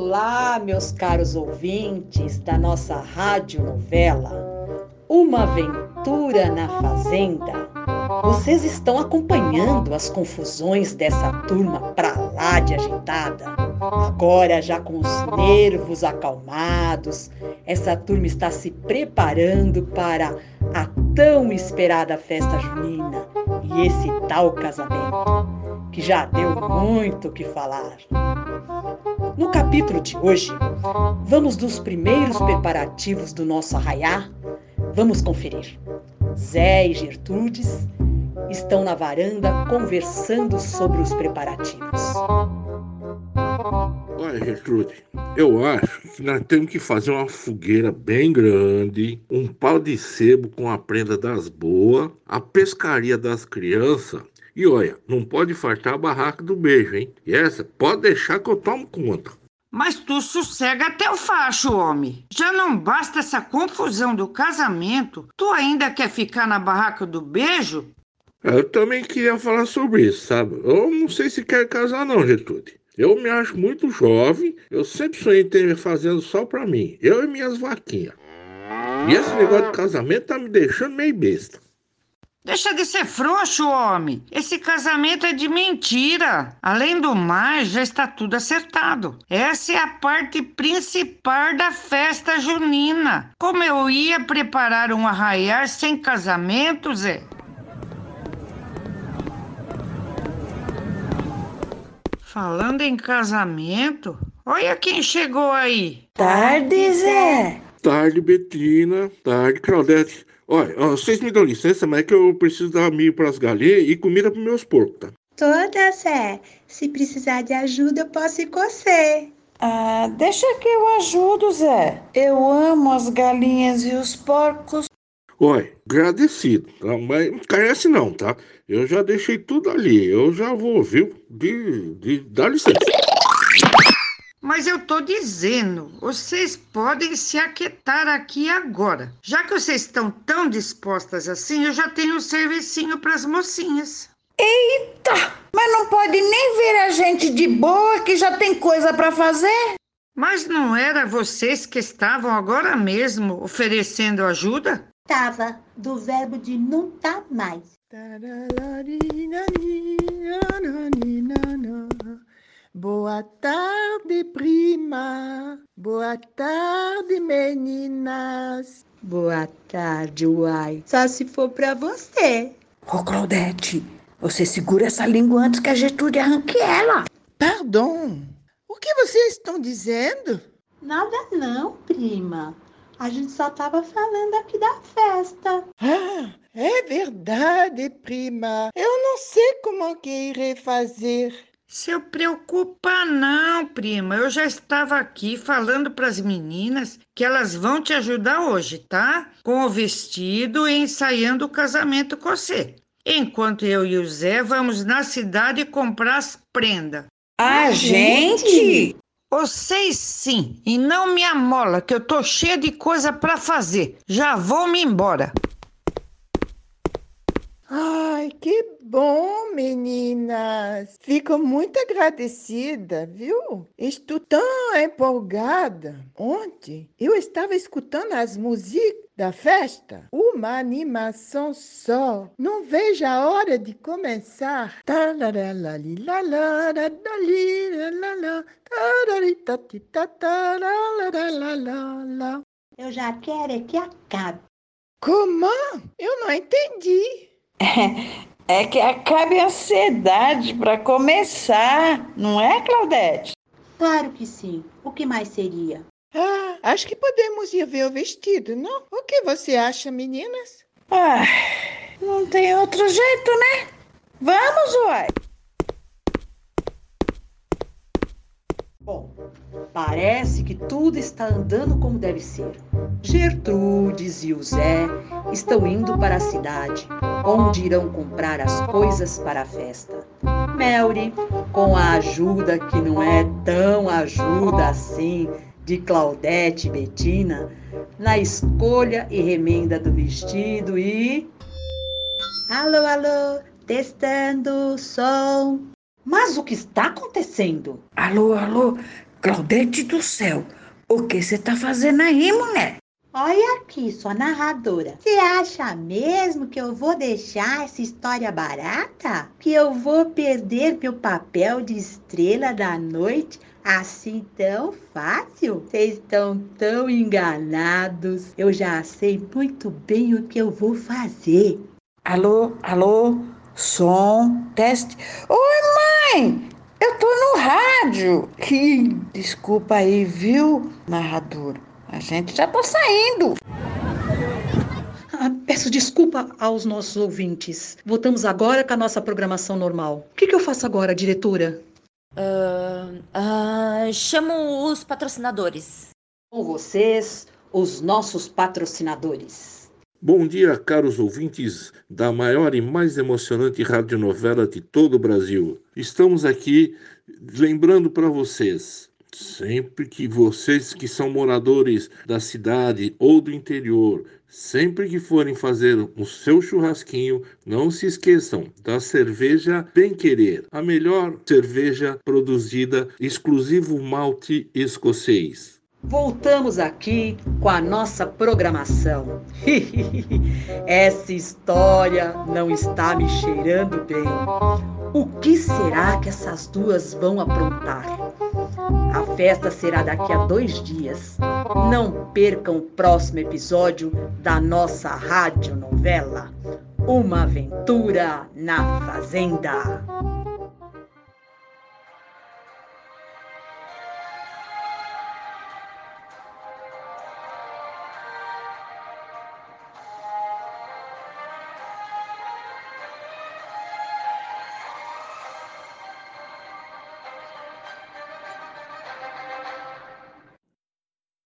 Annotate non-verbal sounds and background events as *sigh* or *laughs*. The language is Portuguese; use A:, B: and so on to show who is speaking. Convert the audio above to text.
A: Olá, meus caros ouvintes da nossa radionovela Uma Aventura na Fazenda. Vocês estão acompanhando as confusões dessa turma pra lá de agitada. Agora, já com os nervos acalmados, essa turma está se preparando para a tão esperada festa junina e esse tal casamento, que já deu muito o que falar. No capítulo de hoje, vamos dos primeiros preparativos do nosso arraiá. Vamos conferir. Zé e Gertrudes estão na varanda conversando sobre os preparativos.
B: Olha, Gertrude, eu acho que nós temos que fazer uma fogueira bem grande, um pau de sebo com a prenda das boas, a pescaria das crianças e olha, não pode faltar a barraca do beijo, hein? E essa pode deixar que eu tomo conta.
C: Mas tu sossega até o facho, homem. Já não basta essa confusão do casamento, tu ainda quer ficar na barraca do beijo?
B: Eu também queria falar sobre isso, sabe? Eu não sei se quer casar não, Getúlio. Eu me acho muito jovem, eu sempre sonhei em ter fazendo só pra mim, eu e minhas vaquinhas. E esse negócio de casamento tá me deixando meio besta.
C: Deixa de ser frouxo, homem. Esse casamento é de mentira. Além do mais, já está tudo acertado. Essa é a parte principal da festa junina. Como eu ia preparar um arraiar sem casamento, Zé? Falando em casamento, olha quem chegou aí.
D: Tarde, Zé.
B: Tarde, Betina. Tarde, Claudete. Olha, vocês me dão licença, mas é que eu preciso dar milho para as galinhas e comida para meus porcos, tá?
D: Toda, Zé. Se precisar de ajuda, eu posso ir com você.
E: Ah, deixa que eu ajudo, Zé. Eu amo as galinhas e os porcos.
B: Oi, agradecido, tá? mas não carece não, tá? Eu já deixei tudo ali, eu já vou, viu? De, de, dá licença.
C: Mas eu tô dizendo, vocês podem se aquietar aqui agora. Já que vocês estão tão dispostas assim, eu já tenho um servicinho para as mocinhas.
E: Eita! Mas não pode nem ver a gente de boa que já tem coisa para fazer?
C: Mas não era vocês que estavam agora mesmo oferecendo ajuda?
D: Tava, do verbo de não tá mais.
F: Boa tarde, prima. Boa tarde, meninas.
D: Boa tarde, uai. Só se for pra você.
E: Ô, Claudete, você segura essa língua antes que a Getúlio arranque ela.
F: Perdão. O que vocês estão dizendo?
D: Nada não, prima. A gente só tava falando aqui da festa.
F: Ah, é verdade, prima. Eu não sei como que irei fazer.
C: Se preocupa não, prima. Eu já estava aqui falando para as meninas que elas vão te ajudar hoje, tá? Com o vestido e ensaiando o casamento com você. Enquanto eu e o Zé vamos na cidade comprar as prendas.
E: A gente?
C: Vocês sim, e não me amola que eu tô cheia de coisa para fazer. Já vou me embora.
F: Ai, que bom, meninas. Fico muito agradecida, viu? Estou tão empolgada. Ontem eu estava escutando as músicas da festa. Uma animação só. Não vejo a hora de começar.
D: Eu já quero é que acabe.
F: Como? Eu não entendi.
E: É, é que acabe a ansiedade para começar, não é, Claudete?
D: Claro que sim. O que mais seria?
F: Ah, acho que podemos ir ver o vestido, não? O que você acha, meninas?
E: Ah, não tem outro jeito, né? Vamos, uai!
A: Bom, parece que tudo está andando como deve ser. Gertrudes e o Zé estão indo para a cidade, onde irão comprar as coisas para a festa. Melry, com a ajuda que não é tão ajuda assim de Claudete e Betina, na escolha e remenda do vestido e.
D: Alô, alô, testando som.
A: Mas o que está acontecendo?
E: Alô, alô, Claudete do céu, o que você tá fazendo aí, mulher?
D: Olha aqui, sua narradora. Você acha mesmo que eu vou deixar essa história barata? Que eu vou perder meu papel de estrela da noite assim tão fácil? Vocês estão tão enganados. Eu já sei muito bem o que eu vou fazer.
E: Alô, alô, som, teste. Oi, mãe! Eu tô no rádio. Desculpa aí, viu, narradora? A gente já tá saindo.
A: Ah, peço desculpa aos nossos ouvintes. Voltamos agora com a nossa programação normal. O que, que eu faço agora, diretora?
G: Uh, uh, chamo os patrocinadores.
A: Com vocês, os nossos patrocinadores.
B: Bom dia, caros ouvintes da maior e mais emocionante radionovela de todo o Brasil. Estamos aqui lembrando para vocês, sempre que vocês que são moradores da cidade ou do interior, sempre que forem fazer o seu churrasquinho, não se esqueçam da cerveja Bem Querer, a melhor cerveja produzida exclusivo malte escocês.
A: Voltamos aqui com a nossa programação. *laughs* Essa história não está me cheirando bem. O que será que essas duas vão aprontar? A festa será daqui a dois dias. Não percam o próximo episódio da nossa rádio novela Uma Aventura na Fazenda.